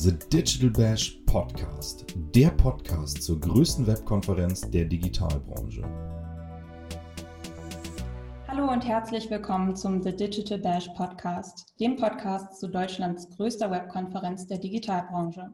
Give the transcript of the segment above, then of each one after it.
The Digital Bash Podcast, der Podcast zur größten Webkonferenz der Digitalbranche. Hallo und herzlich willkommen zum The Digital Bash Podcast, dem Podcast zu Deutschlands größter Webkonferenz der Digitalbranche.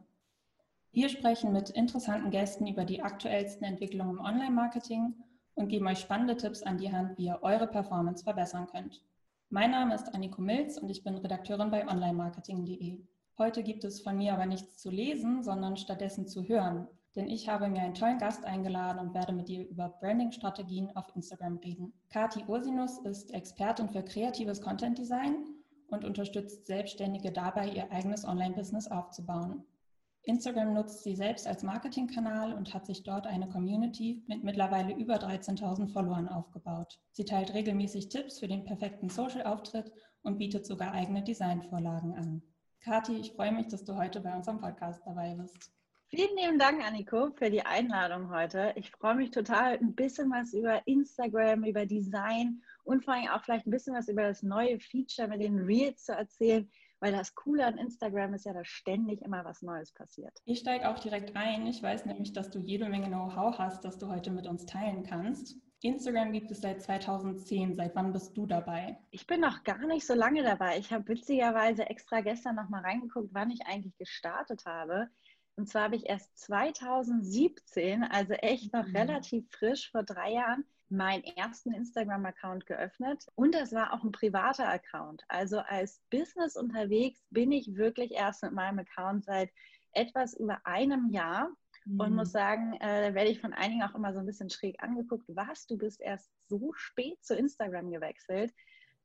Wir sprechen mit interessanten Gästen über die aktuellsten Entwicklungen im Online-Marketing und geben euch spannende Tipps an die Hand, wie ihr eure Performance verbessern könnt. Mein Name ist Anniko Milz und ich bin Redakteurin bei onlinemarketing.de. Heute gibt es von mir aber nichts zu lesen, sondern stattdessen zu hören. Denn ich habe mir einen tollen Gast eingeladen und werde mit ihr über Branding-Strategien auf Instagram reden. Kati Ursinus ist Expertin für kreatives Content Design und unterstützt Selbstständige dabei, ihr eigenes Online-Business aufzubauen. Instagram nutzt sie selbst als Marketingkanal und hat sich dort eine Community mit mittlerweile über 13.000 Followern aufgebaut. Sie teilt regelmäßig Tipps für den perfekten Social-Auftritt und bietet sogar eigene Designvorlagen an. Kathi, ich freue mich, dass du heute bei unserem Podcast dabei bist. Vielen lieben Dank, Anniko, für die Einladung heute. Ich freue mich total, ein bisschen was über Instagram, über Design und vor allem auch vielleicht ein bisschen was über das neue Feature mit den Reels zu erzählen, weil das Coole an Instagram ist ja, dass ständig immer was Neues passiert. Ich steige auch direkt ein. Ich weiß nämlich, dass du jede Menge Know-how hast, das du heute mit uns teilen kannst. Instagram gibt es seit 2010. Seit wann bist du dabei? Ich bin noch gar nicht so lange dabei. Ich habe witzigerweise extra gestern noch mal reingeguckt, wann ich eigentlich gestartet habe. Und zwar habe ich erst 2017, also echt noch mhm. relativ frisch vor drei Jahren, meinen ersten Instagram-Account geöffnet. Und das war auch ein privater Account. Also als Business unterwegs bin ich wirklich erst mit meinem Account seit etwas über einem Jahr mhm. und muss sagen, äh, werde ich von einigen auch immer so ein bisschen schräg angeguckt, was, du bist erst so spät zu Instagram gewechselt.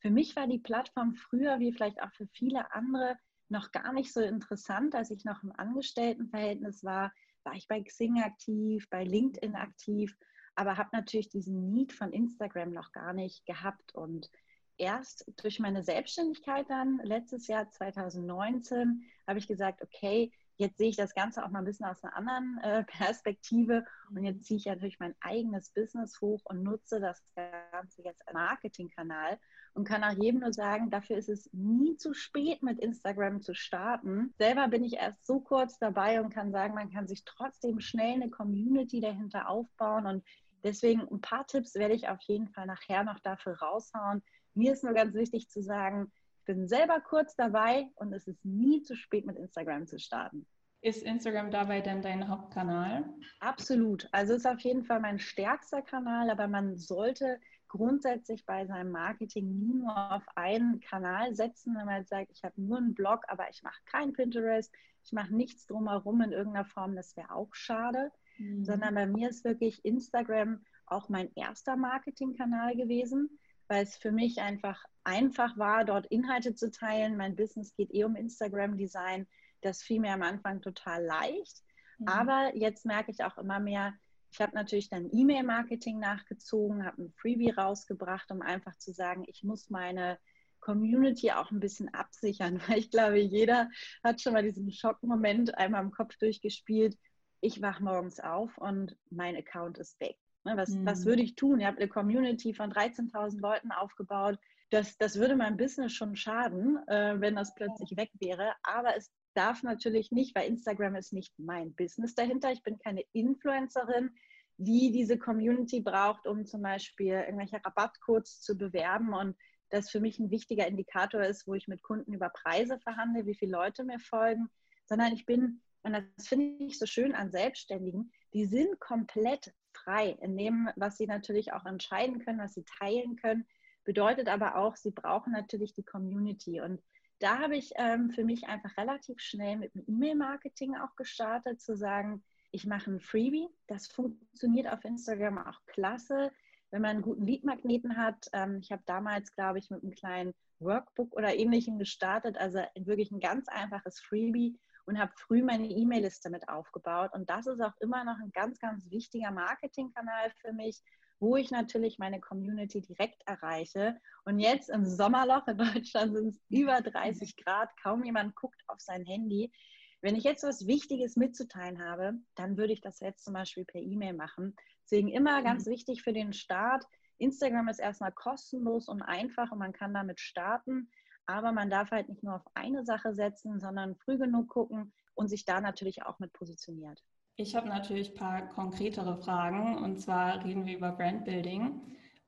Für mich war die Plattform früher, wie vielleicht auch für viele andere, noch gar nicht so interessant, als ich noch im Angestelltenverhältnis war, war ich bei Xing aktiv, bei LinkedIn aktiv, aber habe natürlich diesen Need von Instagram noch gar nicht gehabt. Und erst durch meine Selbstständigkeit dann, letztes Jahr 2019, habe ich gesagt, okay, Jetzt sehe ich das Ganze auch mal ein bisschen aus einer anderen äh, Perspektive und jetzt ziehe ich natürlich mein eigenes Business hoch und nutze das Ganze jetzt als Marketingkanal und kann auch jedem nur sagen, dafür ist es nie zu spät, mit Instagram zu starten. Selber bin ich erst so kurz dabei und kann sagen, man kann sich trotzdem schnell eine Community dahinter aufbauen und deswegen ein paar Tipps werde ich auf jeden Fall nachher noch dafür raushauen. Mir ist nur ganz wichtig zu sagen, bin selber kurz dabei und es ist nie zu spät, mit Instagram zu starten. Ist Instagram dabei denn dein Hauptkanal? Absolut. Also ist auf jeden Fall mein stärkster Kanal, aber man sollte grundsätzlich bei seinem Marketing nie nur auf einen Kanal setzen, wenn man jetzt sagt, ich habe nur einen Blog, aber ich mache kein Pinterest, ich mache nichts drumherum in irgendeiner Form, das wäre auch schade, mhm. sondern bei mir ist wirklich Instagram auch mein erster Marketingkanal gewesen weil es für mich einfach einfach war, dort Inhalte zu teilen. Mein Business geht eh um Instagram-Design. Das fiel mir am Anfang total leicht. Mhm. Aber jetzt merke ich auch immer mehr, ich habe natürlich dann E-Mail-Marketing nachgezogen, habe ein Freebie rausgebracht, um einfach zu sagen, ich muss meine Community auch ein bisschen absichern, weil ich glaube, jeder hat schon mal diesen Schockmoment einmal im Kopf durchgespielt. Ich wache morgens auf und mein Account ist weg. Ne, was, mhm. was würde ich tun? Ihr habt eine Community von 13.000 Leuten aufgebaut. Das, das würde meinem Business schon schaden, äh, wenn das plötzlich weg wäre. Aber es darf natürlich nicht, weil Instagram ist nicht mein Business dahinter. Ich bin keine Influencerin, die diese Community braucht, um zum Beispiel irgendwelche Rabattcodes zu bewerben und das für mich ein wichtiger Indikator ist, wo ich mit Kunden über Preise verhandle, wie viele Leute mir folgen, sondern ich bin, und das finde ich so schön an Selbstständigen, die sind komplett frei in dem, was sie natürlich auch entscheiden können, was sie teilen können. Bedeutet aber auch, sie brauchen natürlich die Community. Und da habe ich ähm, für mich einfach relativ schnell mit dem E-Mail-Marketing auch gestartet, zu sagen, ich mache ein Freebie. Das funktioniert auf Instagram auch klasse, wenn man einen guten Lead-Magneten hat. Ähm, ich habe damals, glaube ich, mit einem kleinen Workbook oder ähnlichem gestartet, also wirklich ein ganz einfaches Freebie und habe früh meine E-Mail-Liste mit aufgebaut. Und das ist auch immer noch ein ganz, ganz wichtiger Marketingkanal für mich, wo ich natürlich meine Community direkt erreiche. Und jetzt im Sommerloch in Deutschland sind es über 30 Grad, kaum jemand guckt auf sein Handy. Wenn ich jetzt was Wichtiges mitzuteilen habe, dann würde ich das jetzt zum Beispiel per E-Mail machen. Deswegen immer ganz mhm. wichtig für den Start. Instagram ist erstmal kostenlos und einfach und man kann damit starten. Aber man darf halt nicht nur auf eine Sache setzen, sondern früh genug gucken und sich da natürlich auch mit positioniert. Ich habe natürlich ein paar konkretere Fragen und zwar reden wir über Brandbuilding.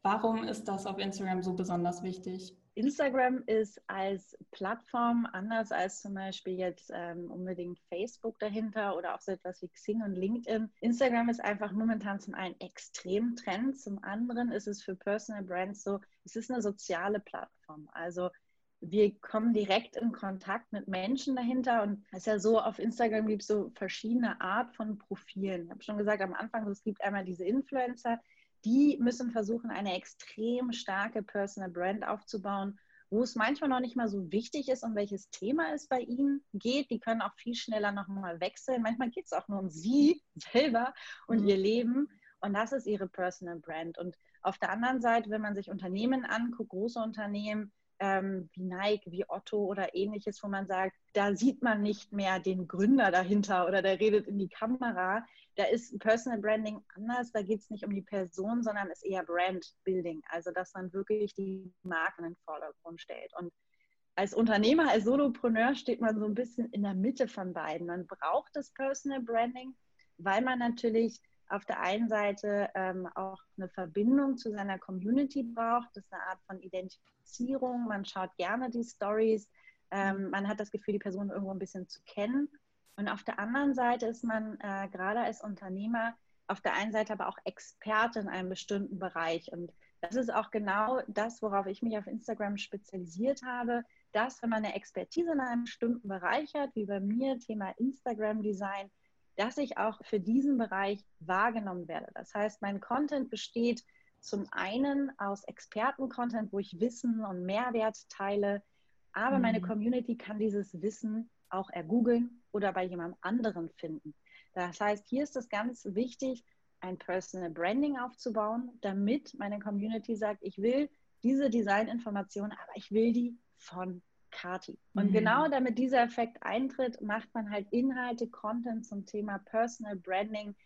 Warum ist das auf Instagram so besonders wichtig? Instagram ist als Plattform anders als zum Beispiel jetzt ähm, unbedingt Facebook dahinter oder auch so etwas wie Xing und LinkedIn. Instagram ist einfach momentan zum einen extrem Trend, zum anderen ist es für Personal Brands so, es ist eine soziale Plattform. Also wir kommen direkt in Kontakt mit Menschen dahinter und es ist ja so, auf Instagram gibt es so verschiedene Art von Profilen. Ich habe schon gesagt am Anfang, es gibt einmal diese Influencer, die müssen versuchen, eine extrem starke Personal Brand aufzubauen, wo es manchmal noch nicht mal so wichtig ist, um welches Thema es bei ihnen geht. Die können auch viel schneller nochmal wechseln. Manchmal geht es auch nur um sie selber und mhm. ihr Leben. Und das ist ihre Personal Brand. Und auf der anderen Seite, wenn man sich Unternehmen anguckt, große Unternehmen, ähm, wie Nike, wie Otto oder ähnliches, wo man sagt, da sieht man nicht mehr den Gründer dahinter oder der redet in die Kamera. Da ist Personal Branding anders, da geht es nicht um die Person, sondern es ist eher Brand Building, also dass man wirklich die Marken in den Vordergrund stellt. Und als Unternehmer, als Solopreneur steht man so ein bisschen in der Mitte von beiden. Man braucht das Personal Branding, weil man natürlich auf der einen Seite ähm, auch eine Verbindung zu seiner Community braucht. Das ist eine Art von Identifizierung. Man schaut gerne die Stories. Ähm, man hat das Gefühl, die Person irgendwo ein bisschen zu kennen. Und auf der anderen Seite ist man äh, gerade als Unternehmer auf der einen Seite aber auch Experte in einem bestimmten Bereich. Und das ist auch genau das, worauf ich mich auf Instagram spezialisiert habe, dass wenn man eine Expertise in einem bestimmten Bereich hat, wie bei mir Thema Instagram-Design, dass ich auch für diesen Bereich wahrgenommen werde. Das heißt, mein Content besteht zum einen aus Experten-Content, wo ich Wissen und Mehrwert teile, aber mhm. meine Community kann dieses Wissen auch ergoogeln oder bei jemand anderen finden. Das heißt, hier ist es ganz wichtig, ein Personal Branding aufzubauen, damit meine Community sagt, ich will diese Designinformationen, aber ich will die von Kati. Und mhm. genau damit dieser Effekt eintritt, macht man halt Inhalte, Content zum Thema Personal Branding.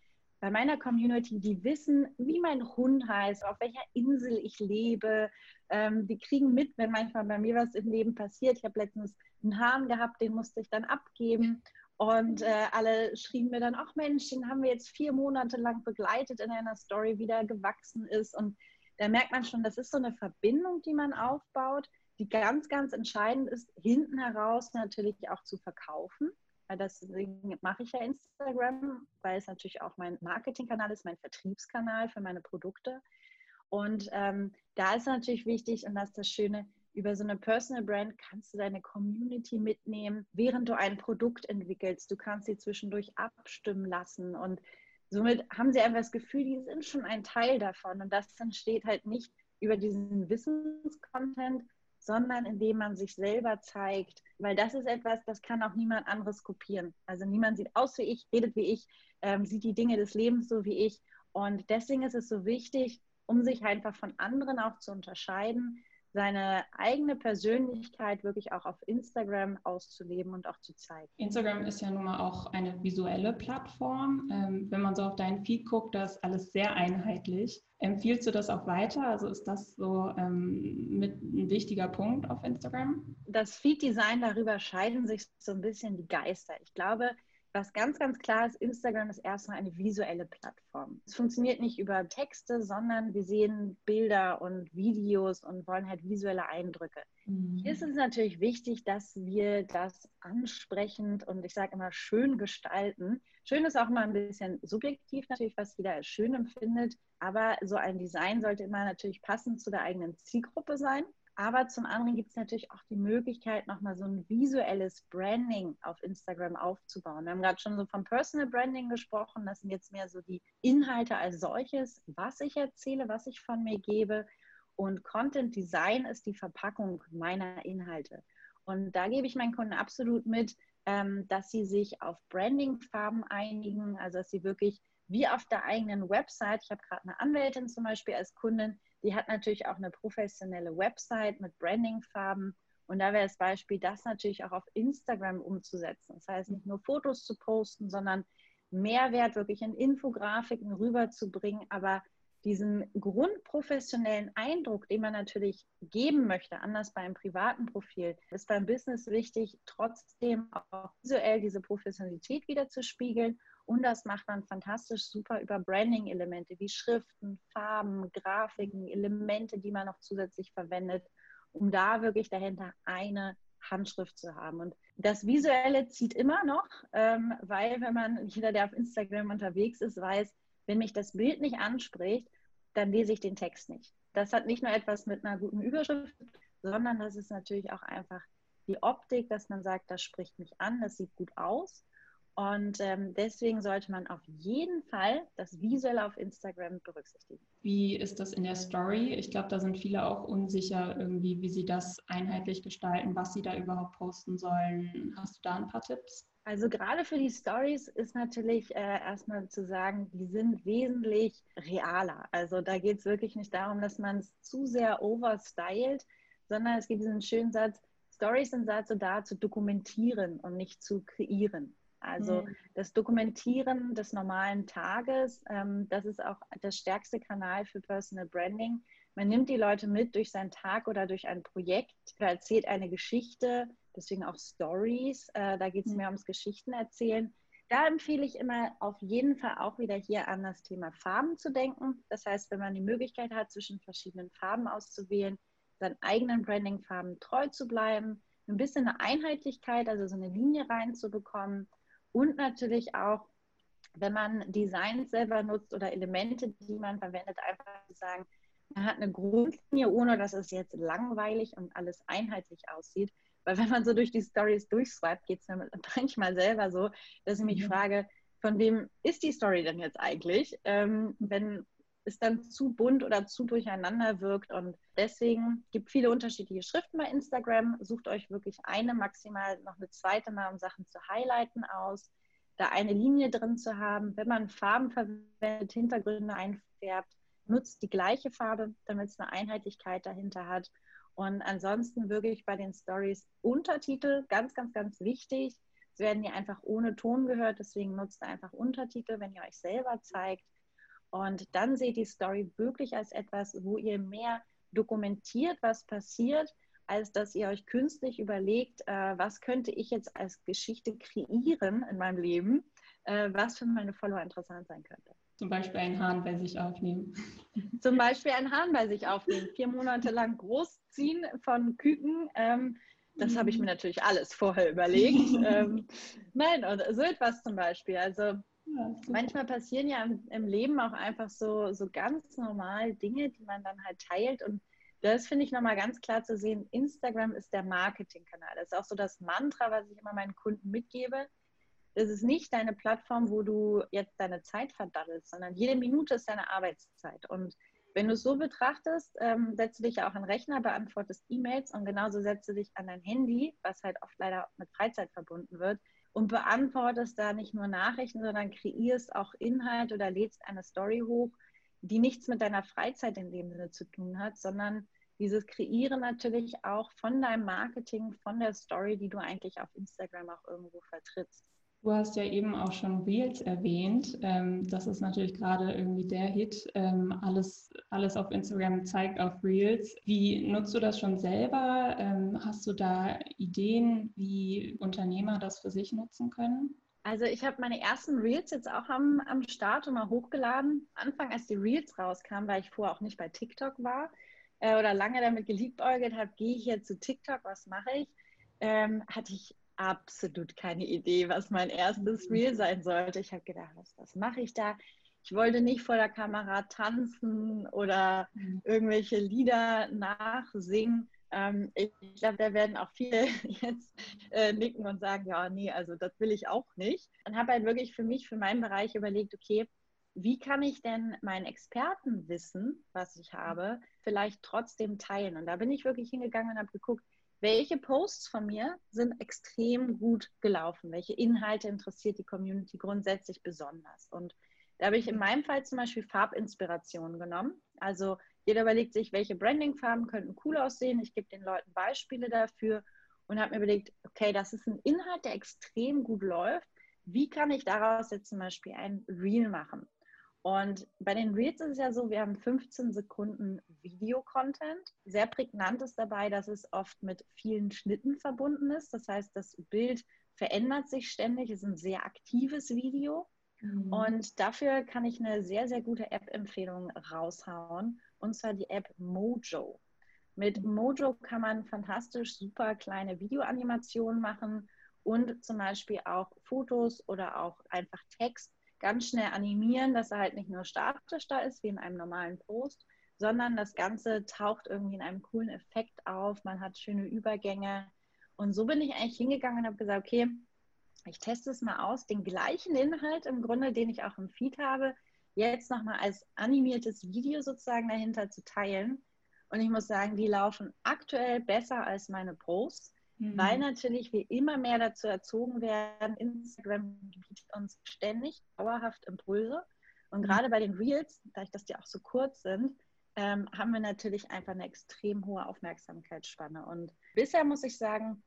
Bei meiner Community, die wissen, wie mein Hund heißt, auf welcher Insel ich lebe. Ähm, die kriegen mit, wenn manchmal bei mir was im Leben passiert. Ich habe letztens einen Hahn gehabt, den musste ich dann abgeben. Und äh, alle schrieben mir dann, ach Mensch, den haben wir jetzt vier Monate lang begleitet in einer Story, wie der gewachsen ist. Und da merkt man schon, das ist so eine Verbindung, die man aufbaut die ganz, ganz entscheidend ist, hinten heraus natürlich auch zu verkaufen. Deswegen mache ich ja Instagram, weil es natürlich auch mein Marketingkanal ist, mein Vertriebskanal für meine Produkte. Und ähm, da ist natürlich wichtig, und das ist das Schöne, über so eine Personal Brand kannst du deine Community mitnehmen, während du ein Produkt entwickelst. Du kannst sie zwischendurch abstimmen lassen und somit haben sie einfach das Gefühl, die sind schon ein Teil davon. Und das entsteht halt nicht über diesen Wissenscontent, sondern indem man sich selber zeigt, weil das ist etwas, das kann auch niemand anderes kopieren. Also niemand sieht aus wie ich, redet wie ich, ähm, sieht die Dinge des Lebens so wie ich. Und deswegen ist es so wichtig, um sich einfach von anderen auch zu unterscheiden, seine eigene Persönlichkeit wirklich auch auf Instagram auszuleben und auch zu zeigen. Instagram ist ja nun mal auch eine visuelle Plattform. Ähm, wenn man so auf deinen Feed guckt, da ist alles sehr einheitlich. Empfiehlst du das auch weiter? Also ist das so ähm, mit ein wichtiger Punkt auf Instagram? Das Feed-Design, darüber scheiden sich so ein bisschen die Geister. Ich glaube, was ganz, ganz klar ist, Instagram ist erstmal eine visuelle Plattform. Es funktioniert nicht über Texte, sondern wir sehen Bilder und Videos und wollen halt visuelle Eindrücke. Mhm. Hier ist es natürlich wichtig, dass wir das ansprechend und ich sage immer schön gestalten. Schön ist auch mal ein bisschen subjektiv natürlich, was jeder als schön empfindet, aber so ein Design sollte immer natürlich passend zu der eigenen Zielgruppe sein. Aber zum anderen gibt es natürlich auch die Möglichkeit, nochmal so ein visuelles Branding auf Instagram aufzubauen. Wir haben gerade schon so vom Personal Branding gesprochen. Das sind jetzt mehr so die Inhalte als solches, was ich erzähle, was ich von mir gebe. Und Content Design ist die Verpackung meiner Inhalte. Und da gebe ich meinen Kunden absolut mit, ähm, dass sie sich auf Branding-Farben einigen, also dass sie wirklich wie auf der eigenen Website, ich habe gerade eine Anwältin zum Beispiel als Kundin, die hat natürlich auch eine professionelle Website mit Brandingfarben. Und da wäre das Beispiel, das natürlich auch auf Instagram umzusetzen. Das heißt, nicht nur Fotos zu posten, sondern Mehrwert wirklich in Infografiken rüberzubringen, aber diesen grundprofessionellen Eindruck, den man natürlich geben möchte, anders beim privaten Profil, ist beim Business wichtig, trotzdem auch visuell diese Professionalität wieder zu spiegeln. Und das macht man fantastisch super über Branding-Elemente wie Schriften, Farben, Grafiken, Elemente, die man noch zusätzlich verwendet, um da wirklich dahinter eine Handschrift zu haben. Und das Visuelle zieht immer noch, ähm, weil wenn man, jeder, der auf Instagram unterwegs ist, weiß, wenn mich das Bild nicht anspricht, dann lese ich den Text nicht. Das hat nicht nur etwas mit einer guten Überschrift, sondern das ist natürlich auch einfach die Optik, dass man sagt, das spricht mich an, das sieht gut aus. Und ähm, deswegen sollte man auf jeden Fall das Visuelle auf Instagram berücksichtigen. Wie ist das in der Story? Ich glaube, da sind viele auch unsicher irgendwie, wie sie das einheitlich gestalten, was sie da überhaupt posten sollen. Hast du da ein paar Tipps? Also gerade für die Stories ist natürlich äh, erstmal zu sagen, die sind wesentlich realer. Also da geht es wirklich nicht darum, dass man es zu sehr overstylt, sondern es gibt diesen schönen Satz, Stories sind dazu da, zu dokumentieren und nicht zu kreieren. Also mhm. das Dokumentieren des normalen Tages, ähm, das ist auch der stärkste Kanal für Personal Branding. Man nimmt die Leute mit durch seinen Tag oder durch ein Projekt, erzählt eine Geschichte, deswegen auch Stories. Äh, da geht es mhm. mehr ums Geschichten erzählen. Da empfehle ich immer auf jeden Fall auch wieder hier an das Thema Farben zu denken. Das heißt, wenn man die Möglichkeit hat, zwischen verschiedenen Farben auszuwählen, seinen eigenen Branding-Farben treu zu bleiben, ein bisschen eine Einheitlichkeit, also so eine Linie reinzubekommen und natürlich auch, wenn man Designs selber nutzt oder Elemente, die man verwendet, einfach zu sagen, man hat eine Grundlinie, ohne dass es jetzt langweilig und alles einheitlich aussieht. Weil wenn man so durch die Stories durchswipet, geht es mir manchmal selber so, dass ich mich mhm. frage, von wem ist die Story denn jetzt eigentlich? Ähm, wenn es dann zu bunt oder zu durcheinander wirkt. Und deswegen gibt viele unterschiedliche Schriften bei Instagram. Sucht euch wirklich eine, maximal noch eine zweite Mal, um Sachen zu highlighten aus, da eine Linie drin zu haben. Wenn man Farben verwendet, Hintergründe einfärbt, nutzt die gleiche Farbe, damit es eine Einheitlichkeit dahinter hat. Und ansonsten wirklich bei den Stories Untertitel, ganz, ganz, ganz wichtig. Es werden hier einfach ohne Ton gehört, deswegen nutzt einfach Untertitel, wenn ihr euch selber zeigt. Und dann seht die Story wirklich als etwas, wo ihr mehr dokumentiert, was passiert, als dass ihr euch künstlich überlegt, äh, was könnte ich jetzt als Geschichte kreieren in meinem Leben, äh, was für meine Follower interessant sein könnte. Zum Beispiel einen Hahn bei sich aufnehmen. Zum Beispiel einen Hahn bei sich aufnehmen. Vier Monate lang großziehen von Küken. Ähm, das habe ich mir natürlich alles vorher überlegt. ähm, nein, oder so etwas zum Beispiel. Also ja, manchmal passieren ja im, im, Leben auch einfach so, so ganz normal Dinge, die man dann halt teilt. Und das finde ich nochmal ganz klar zu sehen. Instagram ist der Marketingkanal. Das ist auch so das Mantra, was ich immer meinen Kunden mitgebe es ist nicht deine Plattform, wo du jetzt deine Zeit verdaddelst, sondern jede Minute ist deine Arbeitszeit. Und wenn du es so betrachtest, ähm, setzt du dich ja auch an den Rechner, beantwortest E-Mails und genauso setzt du dich an dein Handy, was halt oft leider mit Freizeit verbunden wird, und beantwortest da nicht nur Nachrichten, sondern kreierst auch Inhalt oder lädst eine Story hoch, die nichts mit deiner Freizeit in dem Sinne zu tun hat, sondern dieses Kreieren natürlich auch von deinem Marketing, von der Story, die du eigentlich auf Instagram auch irgendwo vertrittst. Du hast ja eben auch schon Reels erwähnt. Ähm, das ist natürlich gerade irgendwie der Hit. Ähm, alles, alles auf Instagram zeigt auf Reels. Wie nutzt du das schon selber? Ähm, hast du da Ideen, wie Unternehmer das für sich nutzen können? Also ich habe meine ersten Reels jetzt auch am, am Start und mal hochgeladen. Anfang, als die Reels rauskamen, weil ich vorher auch nicht bei TikTok war äh, oder lange damit geliebäugelt habe, gehe ich jetzt zu TikTok, was mache ich? Ähm, hatte ich absolut keine Idee, was mein erstes mhm. Reel sein sollte. Ich habe gedacht, was, was mache ich da? Ich wollte nicht vor der Kamera tanzen oder mhm. irgendwelche Lieder nachsingen. Ähm, ich glaube, da werden auch viele jetzt äh, nicken und sagen, ja, nee, also das will ich auch nicht. Und habe halt wirklich für mich, für meinen Bereich überlegt, okay, wie kann ich denn mein Expertenwissen, was ich habe, vielleicht trotzdem teilen? Und da bin ich wirklich hingegangen und habe geguckt, welche Posts von mir sind extrem gut gelaufen, welche Inhalte interessiert die Community grundsätzlich besonders. Und da habe ich in meinem Fall zum Beispiel Farbinspirationen genommen. Also jeder überlegt sich, welche Brandingfarben könnten cool aussehen. Ich gebe den Leuten Beispiele dafür und habe mir überlegt, okay, das ist ein Inhalt, der extrem gut läuft. Wie kann ich daraus jetzt zum Beispiel ein Reel machen? Und bei den Reels ist es ja so, wir haben 15 Sekunden Video-Content. Sehr prägnant ist dabei, dass es oft mit vielen Schnitten verbunden ist. Das heißt, das Bild verändert sich ständig, es ist ein sehr aktives Video. Mhm. Und dafür kann ich eine sehr, sehr gute App-Empfehlung raushauen, und zwar die App Mojo. Mit. Mojo kann man fantastisch super kleine Videoanimationen machen und zum Beispiel auch Fotos oder auch einfach Text ganz schnell animieren, dass er halt nicht nur statisch da ist wie in einem normalen Post, sondern das Ganze taucht irgendwie in einem coolen Effekt auf. Man hat schöne Übergänge. Und so bin ich eigentlich hingegangen und habe gesagt, okay, ich teste es mal aus, den gleichen Inhalt im Grunde, den ich auch im Feed habe, jetzt nochmal als animiertes Video sozusagen dahinter zu teilen. Und ich muss sagen, die laufen aktuell besser als meine Posts, mhm. weil natürlich wir immer mehr dazu erzogen werden. Instagram bietet uns ständig dauerhaft Impulse. Und mhm. gerade bei den Reels, dadurch, dass die auch so kurz sind, ähm, haben wir natürlich einfach eine extrem hohe Aufmerksamkeitsspanne. Und bisher muss ich sagen,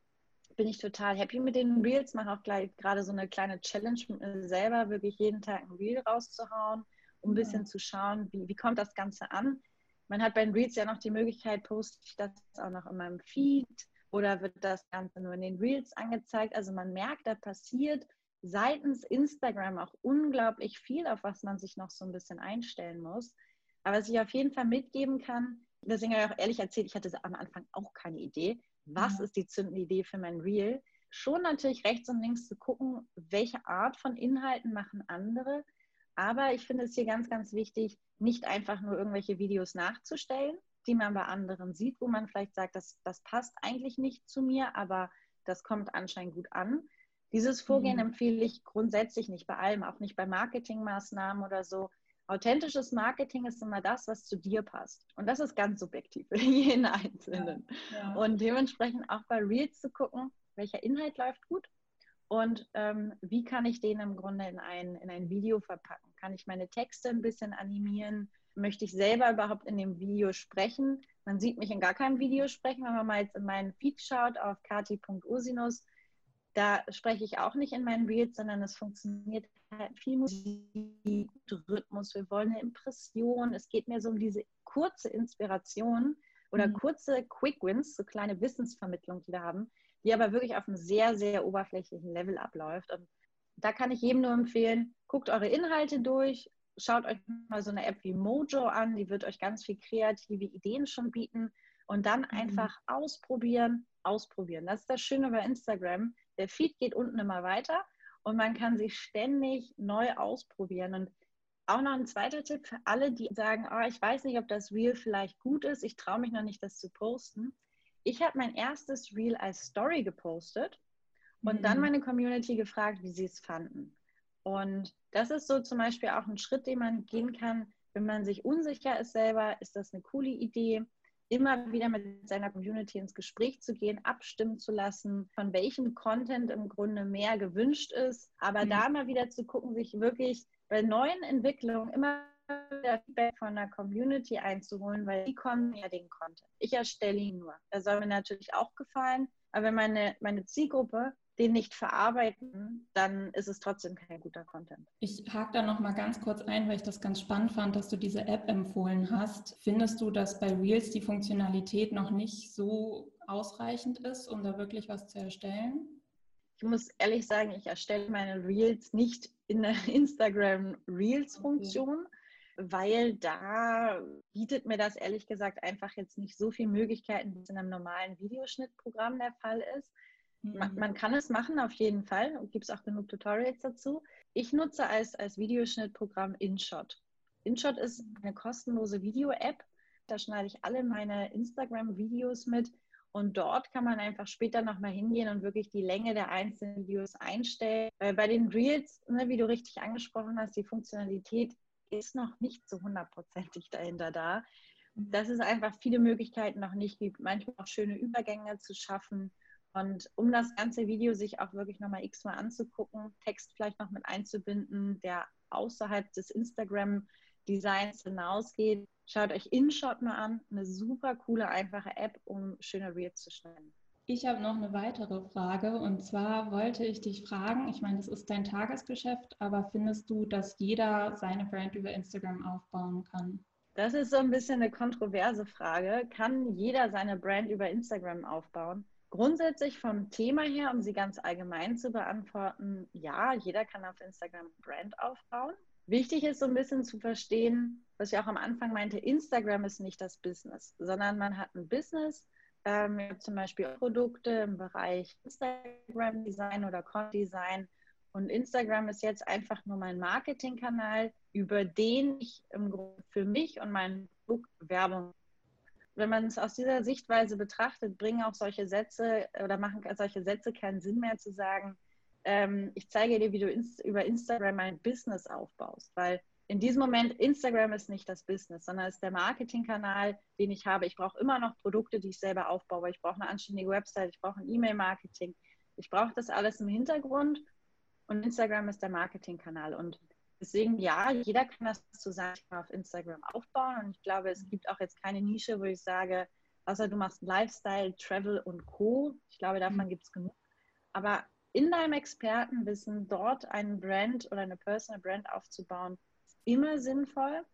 bin ich total happy mit den Reels. Mache auch gleich gerade so eine kleine Challenge mit mir selber, wirklich jeden Tag ein Reel rauszuhauen, um ein bisschen ja. zu schauen, wie, wie kommt das Ganze an. Man hat bei den Reels ja noch die Möglichkeit, poste ich das auch noch in meinem Feed oder wird das Ganze nur in den Reels angezeigt. Also man merkt, da passiert seitens Instagram auch unglaublich viel, auf was man sich noch so ein bisschen einstellen muss. Aber was ich auf jeden Fall mitgeben kann, deswegen habe ich auch ehrlich erzählt, ich hatte am Anfang auch keine Idee was ja. ist die zündende Idee für mein Reel, schon natürlich rechts und links zu gucken, welche Art von Inhalten machen andere. Aber ich finde es hier ganz, ganz wichtig, nicht einfach nur irgendwelche Videos nachzustellen, die man bei anderen sieht, wo man vielleicht sagt, das, das passt eigentlich nicht zu mir, aber das kommt anscheinend gut an. Dieses Vorgehen mhm. empfehle ich grundsätzlich nicht bei allem, auch nicht bei Marketingmaßnahmen oder so, Authentisches Marketing ist immer das, was zu dir passt. Und das ist ganz subjektiv für jeden Einzelnen. Ja, ja. Und dementsprechend auch bei Reels zu gucken, welcher Inhalt läuft gut und ähm, wie kann ich den im Grunde in ein, in ein Video verpacken? Kann ich meine Texte ein bisschen animieren? Möchte ich selber überhaupt in dem Video sprechen? Man sieht mich in gar keinem Video sprechen, wenn man mal jetzt in meinen Feed schaut auf kati.usinus da spreche ich auch nicht in meinen Reels, sondern es funktioniert halt viel Musik, Rhythmus. Wir wollen eine Impression. Es geht mir so um diese kurze Inspiration oder mhm. kurze Quick Wins, so kleine Wissensvermittlung, die wir haben, die aber wirklich auf einem sehr, sehr oberflächlichen Level abläuft. Und da kann ich jedem nur empfehlen, guckt eure Inhalte durch, schaut euch mal so eine App wie Mojo an, die wird euch ganz viel kreative Ideen schon bieten und dann mhm. einfach ausprobieren, ausprobieren. Das ist das Schöne bei Instagram. Der Feed geht unten immer weiter und man kann sich ständig neu ausprobieren. Und auch noch ein zweiter Tipp für alle, die sagen, oh, ich weiß nicht, ob das Reel vielleicht gut ist, ich traue mich noch nicht, das zu posten. Ich habe mein erstes Reel als Story gepostet und mhm. dann meine Community gefragt, wie sie es fanden. Und das ist so zum Beispiel auch ein Schritt, den man gehen kann, wenn man sich unsicher ist selber, ist das eine coole Idee immer wieder mit seiner Community ins Gespräch zu gehen, abstimmen zu lassen, von welchem Content im Grunde mehr gewünscht ist. Aber mhm. da mal wieder zu gucken, sich wirklich bei neuen Entwicklungen immer wieder Feedback von der Community einzuholen, weil die kommen ja den Content. Ich erstelle ihn nur. Das soll mir natürlich auch gefallen. Aber wenn meine, meine Zielgruppe den nicht verarbeiten, dann ist es trotzdem kein guter Content. Ich hake da noch mal ganz kurz ein, weil ich das ganz spannend fand, dass du diese App empfohlen hast. Findest du, dass bei Reels die Funktionalität noch nicht so ausreichend ist, um da wirklich was zu erstellen? Ich muss ehrlich sagen, ich erstelle meine Reels nicht in der Instagram Reels Funktion. Okay weil da bietet mir das ehrlich gesagt einfach jetzt nicht so viele Möglichkeiten, wie es in einem normalen Videoschnittprogramm der Fall ist. Man, mhm. man, kann es machen, auf jeden Fall. Und gibt es auch genug Tutorials dazu. Ich nutze als, als Videoschnittprogramm InShot. InShot ist eine kostenlose Video-App. Da schneide ich alle meine Instagram-Videos mit. Und dort kann man einfach später nochmal hingehen und wirklich die Länge der einzelnen Videos einstellen. Weil bei den Reels, ne, wie du richtig angesprochen hast, die Funktionalität ist noch nicht so hundertprozentig dahinter da. Mhm. Dass es einfach viele Möglichkeiten noch nicht gibt, manchmal auch schöne Übergänge zu schaffen und um das ganze Video sich auch wirklich nochmal x-mal anzugucken, Text vielleicht noch mit einzubinden, der außerhalb des Instagram-Designs hinausgeht, schaut euch InShot mal an. Eine super coole, einfache App, um schöne Reels zu schneiden. Ich habe noch eine weitere Frage und zwar wollte ich dich fragen, ich meine, das ist dein Tagesgeschäft, aber findest du, dass jeder seine Brand über Instagram aufbauen kann? Das ist so ein bisschen eine kontroverse Frage. Kann jeder seine Brand über Instagram aufbauen? Grundsätzlich vom Thema her, um sie ganz allgemein zu beantworten, ja, jeder kann auf Instagram Brand aufbauen. Wichtig ist so ein bisschen zu verstehen, was ich auch am Anfang meinte, Instagram ist nicht das Business, sondern man hat ein Business, ähm, zum Beispiel Produkte im Bereich Instagram Design oder Content Design. Und Instagram ist jetzt einfach nur mein Marketingkanal, über den ich im Grunde für mich und mein Produkt Werbung. Wenn man es aus dieser Sichtweise betrachtet, bringen auch solche Sätze oder machen solche Sätze keinen Sinn mehr zu sagen, ähm, ich zeige dir, wie du ins, über Instagram ein Business aufbaust, weil in diesem Moment, Instagram ist nicht das Business, sondern ist der Marketingkanal, den ich habe. Ich brauche immer noch Produkte, die ich selber aufbaue. Ich brauche eine anständige Website, ich brauche ein E-Mail-Marketing. Ich brauche das alles im Hintergrund und Instagram ist der Marketingkanal. Und deswegen, ja, jeder kann das zu seinem auf Instagram aufbauen. Und ich glaube, es gibt auch jetzt keine Nische, wo ich sage, außer du machst Lifestyle, Travel und Co. Ich glaube, davon mhm. gibt es genug. Aber in deinem Expertenwissen dort einen Brand oder eine Personal Brand aufzubauen, immer sinnvoll,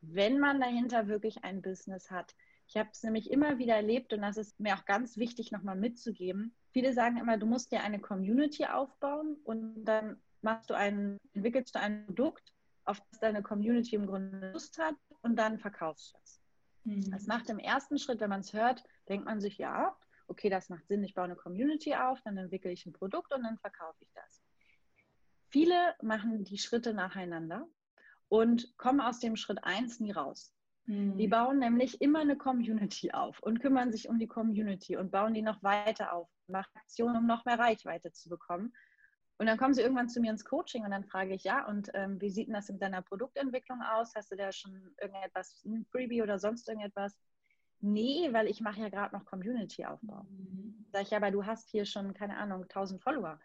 wenn man dahinter wirklich ein Business hat. Ich habe es nämlich immer wieder erlebt und das ist mir auch ganz wichtig nochmal mitzugeben. Viele sagen immer, du musst dir eine Community aufbauen und dann machst du ein, entwickelst du ein Produkt, auf das deine Community im Grunde Lust hat und dann verkaufst du es. Mhm. Das macht im ersten Schritt, wenn man es hört, denkt man sich, ja, okay, das macht Sinn, ich baue eine Community auf, dann entwickle ich ein Produkt und dann verkaufe ich das. Viele machen die Schritte nacheinander und kommen aus dem Schritt 1 nie raus. Mhm. Die bauen nämlich immer eine Community auf und kümmern sich um die Community und bauen die noch weiter auf, machen Aktionen, um noch mehr Reichweite zu bekommen. Und dann kommen sie irgendwann zu mir ins Coaching und dann frage ich, ja, und ähm, wie sieht denn das in deiner Produktentwicklung aus? Hast du da schon irgendetwas, ein Freebie oder sonst irgendetwas? Nee, weil ich mache ja gerade noch Community-Aufbau. Mhm. Sag ich, ja, aber du hast hier schon, keine Ahnung, 1000 Follower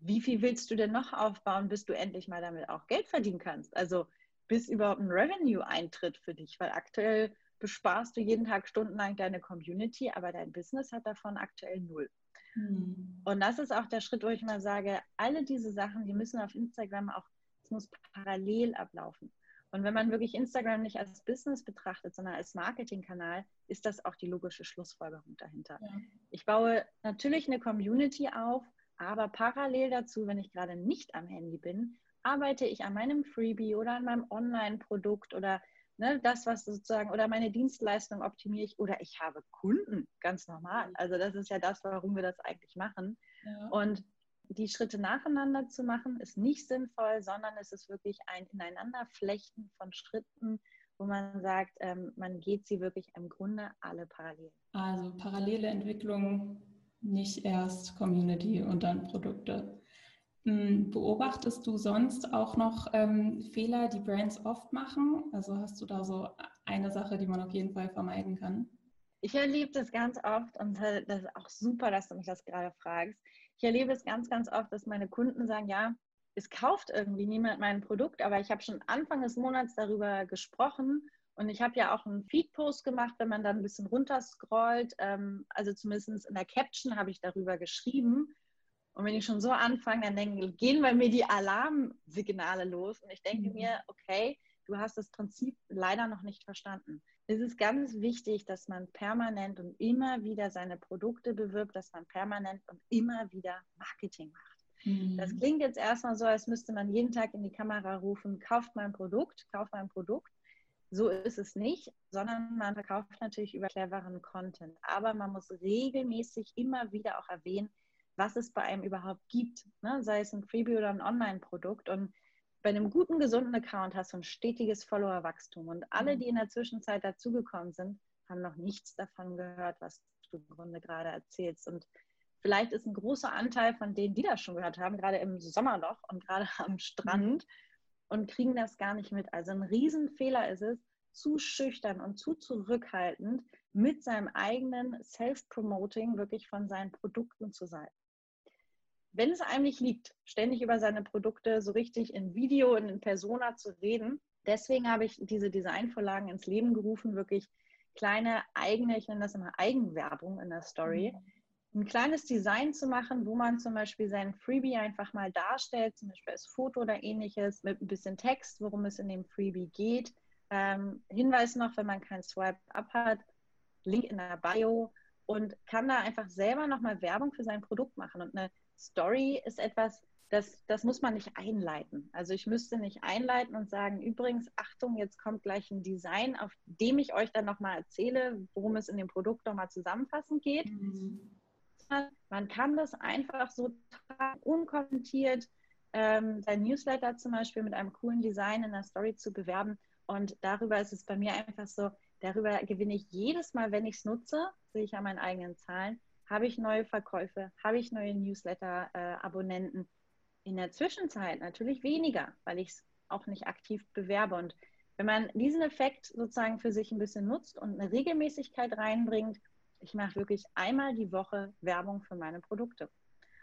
wie viel willst du denn noch aufbauen, bis du endlich mal damit auch Geld verdienen kannst? Also bis überhaupt ein Revenue eintritt für dich, weil aktuell besparst du jeden Tag stundenlang deine Community, aber dein Business hat davon aktuell null. Hm. Und das ist auch der Schritt, wo ich mal sage, alle diese Sachen, die müssen auf Instagram auch, es muss parallel ablaufen. Und wenn man wirklich Instagram nicht als Business betrachtet, sondern als Marketingkanal, ist das auch die logische Schlussfolgerung dahinter. Ja. Ich baue natürlich eine Community auf, aber parallel dazu, wenn ich gerade nicht am Handy bin, arbeite ich an meinem Freebie oder an meinem Online-Produkt oder ne, das, was sozusagen, oder meine Dienstleistung optimiere ich oder ich habe Kunden, ganz normal. Also das ist ja das, warum wir das eigentlich machen. Ja. Und die Schritte nacheinander zu machen, ist nicht sinnvoll, sondern es ist wirklich ein Ineinanderflechten von Schritten, wo man sagt, ähm, man geht sie wirklich im Grunde alle parallel. Also parallele Entwicklung nicht erst Community und dann Produkte. Hm, beobachtest du sonst auch noch ähm, Fehler, die Brands oft machen? Also hast du da so eine Sache, die man auf jeden Fall vermeiden kann? Ich erlebe das ganz oft und das ist auch super, dass du mich das gerade fragst. Ich erlebe es ganz, ganz oft, dass meine Kunden sagen, ja, es kauft irgendwie niemand mein Produkt, aber ich habe schon Anfang des Monats darüber gesprochen und ich habe ja auch einen Feed-Post gemacht, wenn man dann ein bisschen runterscrollt. Ähm, also zumindest in der Caption habe ich darüber geschrieben. Und wenn ich schon so anfange, dann denken, gehen bei mir die Alarmsignale los. Und ich denke mhm. mir, okay, du hast das Prinzip leider noch nicht verstanden. Es ist ganz wichtig, dass man permanent und immer wieder seine Produkte bewirbt, dass man permanent und immer wieder Marketing macht. Mhm. Das klingt jetzt erstmal so, als müsste man jeden Tag in die Kamera rufen, kauft mein Produkt, kauft mein Produkt. So ist es nicht, sondern man verkauft natürlich über cleveren Content. Aber man muss regelmäßig immer wieder auch erwähnen, was es bei einem überhaupt gibt. Ne? Sei es ein Freebie oder ein Online-Produkt. Und bei einem guten, gesunden Account hast du ein stetiges Follower-Wachstum. Und alle, mhm. die in der Zwischenzeit dazugekommen sind, haben noch nichts davon gehört, was du im Grunde gerade erzählst. Und vielleicht ist ein großer Anteil von denen, die das schon gehört haben, gerade im Sommerloch und gerade am Strand, mhm und kriegen das gar nicht mit. Also ein Riesenfehler ist es, zu schüchtern und zu zurückhaltend mit seinem eigenen Self-Promoting wirklich von seinen Produkten zu sein. Wenn es einem nicht liegt, ständig über seine Produkte so richtig in Video und in Persona zu reden, deswegen habe ich diese Designvorlagen ins Leben gerufen, wirklich kleine eigene, ich nenne das immer Eigenwerbung in der Story, mhm ein kleines Design zu machen, wo man zum Beispiel sein Freebie einfach mal darstellt, zum Beispiel als Foto oder ähnliches, mit ein bisschen Text, worum es in dem Freebie geht. Ähm, Hinweis noch, wenn man kein Swipe-Up hat, Link in der Bio und kann da einfach selber nochmal Werbung für sein Produkt machen. Und eine Story ist etwas, das, das muss man nicht einleiten. Also ich müsste nicht einleiten und sagen, übrigens, Achtung, jetzt kommt gleich ein Design, auf dem ich euch dann nochmal erzähle, worum es in dem Produkt nochmal zusammenfassend geht. Mhm. Man kann das einfach so unkommentiert, ähm, sein Newsletter zum Beispiel mit einem coolen Design in der Story zu bewerben. Und darüber ist es bei mir einfach so, darüber gewinne ich jedes Mal, wenn ich es nutze, sehe ich an meinen eigenen Zahlen, habe ich neue Verkäufe, habe ich neue Newsletter-Abonnenten. Äh, in der Zwischenzeit natürlich weniger, weil ich es auch nicht aktiv bewerbe. Und wenn man diesen Effekt sozusagen für sich ein bisschen nutzt und eine Regelmäßigkeit reinbringt, ich mache wirklich einmal die Woche Werbung für meine Produkte.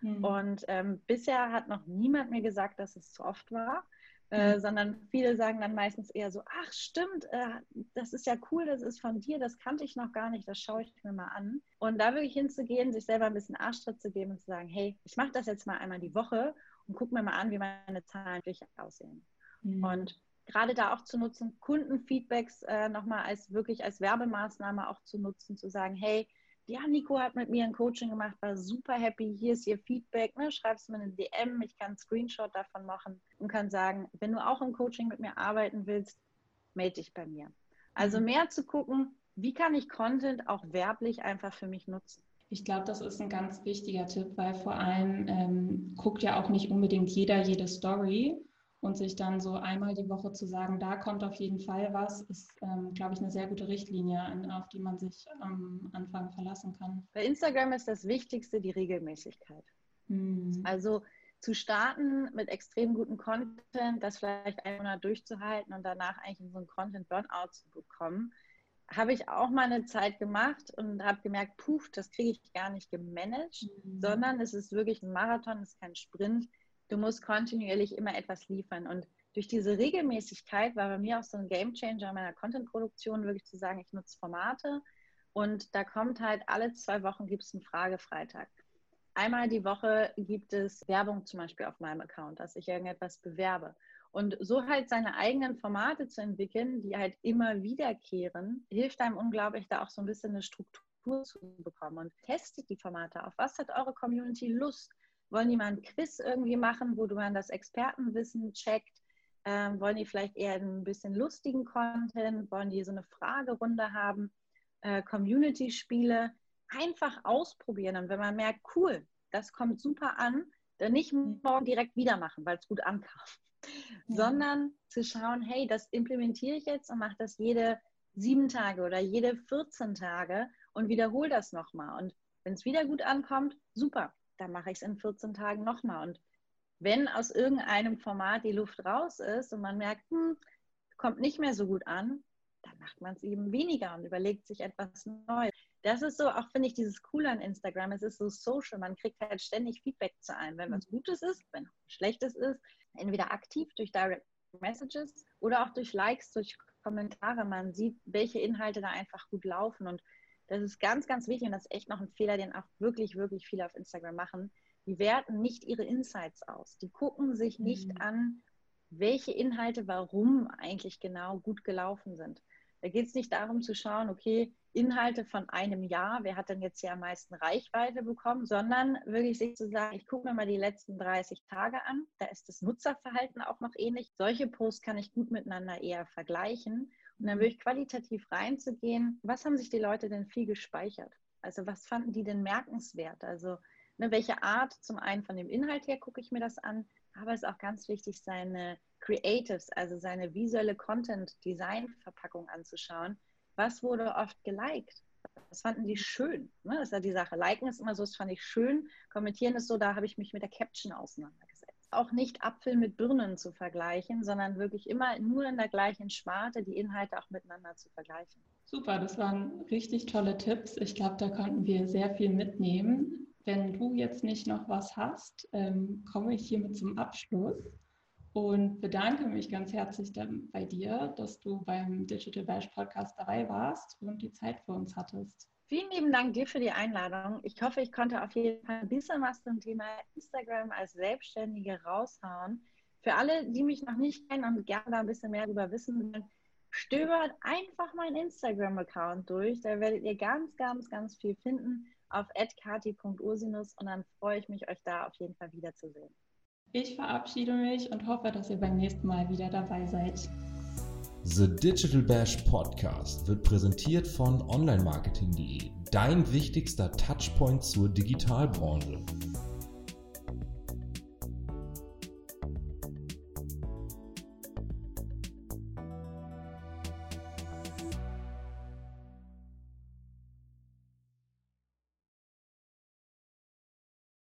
Mhm. Und ähm, bisher hat noch niemand mir gesagt, dass es zu oft war. Äh, mhm. sondern viele sagen dann meistens eher so, ach stimmt, äh, das ist ja cool, das ist von dir, das kannte ich noch gar nicht, das schaue ich mir mal an. Und da wirklich hinzugehen, sich selber ein bisschen Arschtritt zu geben und zu sagen, hey, ich mache das jetzt mal einmal die Woche und gucke mir mal an, wie meine Zahlen wirklich aussehen. Mhm. Und gerade da auch zu nutzen, Kundenfeedbacks äh, nochmal als wirklich als Werbemaßnahme auch zu nutzen, zu sagen, hey, ja, Nico hat mit mir ein Coaching gemacht, war super happy, hier ist ihr Feedback, ne? schreibst mir eine DM, ich kann einen Screenshot davon machen und kann sagen, wenn du auch im Coaching mit mir arbeiten willst, melde dich bei mir. Also mhm. mehr zu gucken, wie kann ich Content auch werblich einfach für mich nutzen. Ich glaube, das ist ein ganz wichtiger Tipp, weil vor allem ähm, guckt ja auch nicht unbedingt jeder jede Story und sich dann so einmal die Woche zu sagen, da kommt auf jeden Fall was, ist, ähm, glaube ich, eine sehr gute Richtlinie, auf die man sich am Anfang verlassen kann. Bei Instagram ist das Wichtigste die Regelmäßigkeit. Mhm. Also zu starten mit extrem gutem Content, das vielleicht einen Monat durchzuhalten und danach eigentlich in so einen Content-Burnout zu bekommen, habe ich auch mal eine Zeit gemacht und habe gemerkt, puh, das kriege ich gar nicht gemanagt, mhm. sondern es ist wirklich ein Marathon, es ist kein Sprint du musst kontinuierlich immer etwas liefern. Und durch diese Regelmäßigkeit war bei mir auch so ein Game Changer in meiner Content-Produktion, wirklich zu sagen, ich nutze Formate und da kommt halt alle zwei Wochen gibt es einen Fragefreitag. Einmal die Woche gibt es Werbung zum Beispiel auf meinem Account, dass ich irgendetwas bewerbe. Und so halt seine eigenen Formate zu entwickeln, die halt immer wiederkehren, hilft einem unglaublich, da auch so ein bisschen eine Struktur zu bekommen. Und testet die Formate auf. Was hat eure Community Lust? Wollen die mal ein Quiz irgendwie machen, wo du man das Expertenwissen checkt? Ähm, wollen die vielleicht eher ein bisschen lustigen Content? Wollen die so eine Fragerunde haben? Äh, Community-Spiele? Einfach ausprobieren. Und wenn man merkt, cool, das kommt super an, dann nicht morgen direkt wieder machen, weil es gut ankam. Ja. Sondern zu schauen, hey, das implementiere ich jetzt und mache das jede sieben Tage oder jede 14 Tage und wiederhole das nochmal. Und wenn es wieder gut ankommt, super dann mache ich es in 14 Tagen nochmal. Und wenn aus irgendeinem Format die Luft raus ist und man merkt, hm, kommt nicht mehr so gut an, dann macht man es eben weniger und überlegt sich etwas Neues. Das ist so, auch finde ich dieses Coole an Instagram. Es ist so social. Man kriegt halt ständig Feedback zu einem, wenn was Gutes ist, wenn was Schlechtes ist. Entweder aktiv durch Direct Messages oder auch durch Likes, durch Kommentare. Man sieht, welche Inhalte da einfach gut laufen. Und das ist ganz, ganz wichtig und das ist echt noch ein Fehler, den auch wirklich, wirklich viele auf Instagram machen. Die werten nicht ihre Insights aus. Die gucken sich nicht mhm. an, welche Inhalte warum eigentlich genau gut gelaufen sind. Da geht es nicht darum zu schauen, okay, Inhalte von einem Jahr, wer hat denn jetzt hier am meisten Reichweite bekommen, sondern wirklich sich zu sagen, ich gucke mir mal die letzten 30 Tage an, da ist das Nutzerverhalten auch noch ähnlich. Solche Posts kann ich gut miteinander eher vergleichen und dann wirklich qualitativ reinzugehen, was haben sich die Leute denn viel gespeichert? Also was fanden die denn merkenswert? Also ne, welche Art, zum einen von dem Inhalt her gucke ich mir das an, aber es ist auch ganz wichtig, seine Creatives, also seine visuelle Content-Design-Verpackung anzuschauen. Was wurde oft geliked? Was fanden die schön? Ne, das ist ja die Sache. Liken ist immer so, das fand ich schön. Kommentieren ist so, da habe ich mich mit der Caption auseinandergesetzt auch nicht Apfel mit Birnen zu vergleichen, sondern wirklich immer nur in der gleichen Sparte die Inhalte auch miteinander zu vergleichen. Super, das waren richtig tolle Tipps. Ich glaube, da konnten wir sehr viel mitnehmen. Wenn du jetzt nicht noch was hast, ähm, komme ich hiermit zum Abschluss und bedanke mich ganz herzlich bei dir, dass du beim Digital Bash Podcast dabei warst und die Zeit für uns hattest. Vielen lieben Dank dir für die Einladung. Ich hoffe, ich konnte auf jeden Fall ein bisschen was zum Thema Instagram als Selbstständige raushauen. Für alle, die mich noch nicht kennen und gerne da ein bisschen mehr darüber wissen wollen, stöbert einfach meinen Instagram-Account durch. Da werdet ihr ganz, ganz, ganz viel finden auf kati.ursinus und dann freue ich mich, euch da auf jeden Fall wiederzusehen. Ich verabschiede mich und hoffe, dass ihr beim nächsten Mal wieder dabei seid. The Digital Bash Podcast wird präsentiert von onlinemarketing.de, dein wichtigster Touchpoint zur Digitalbranche.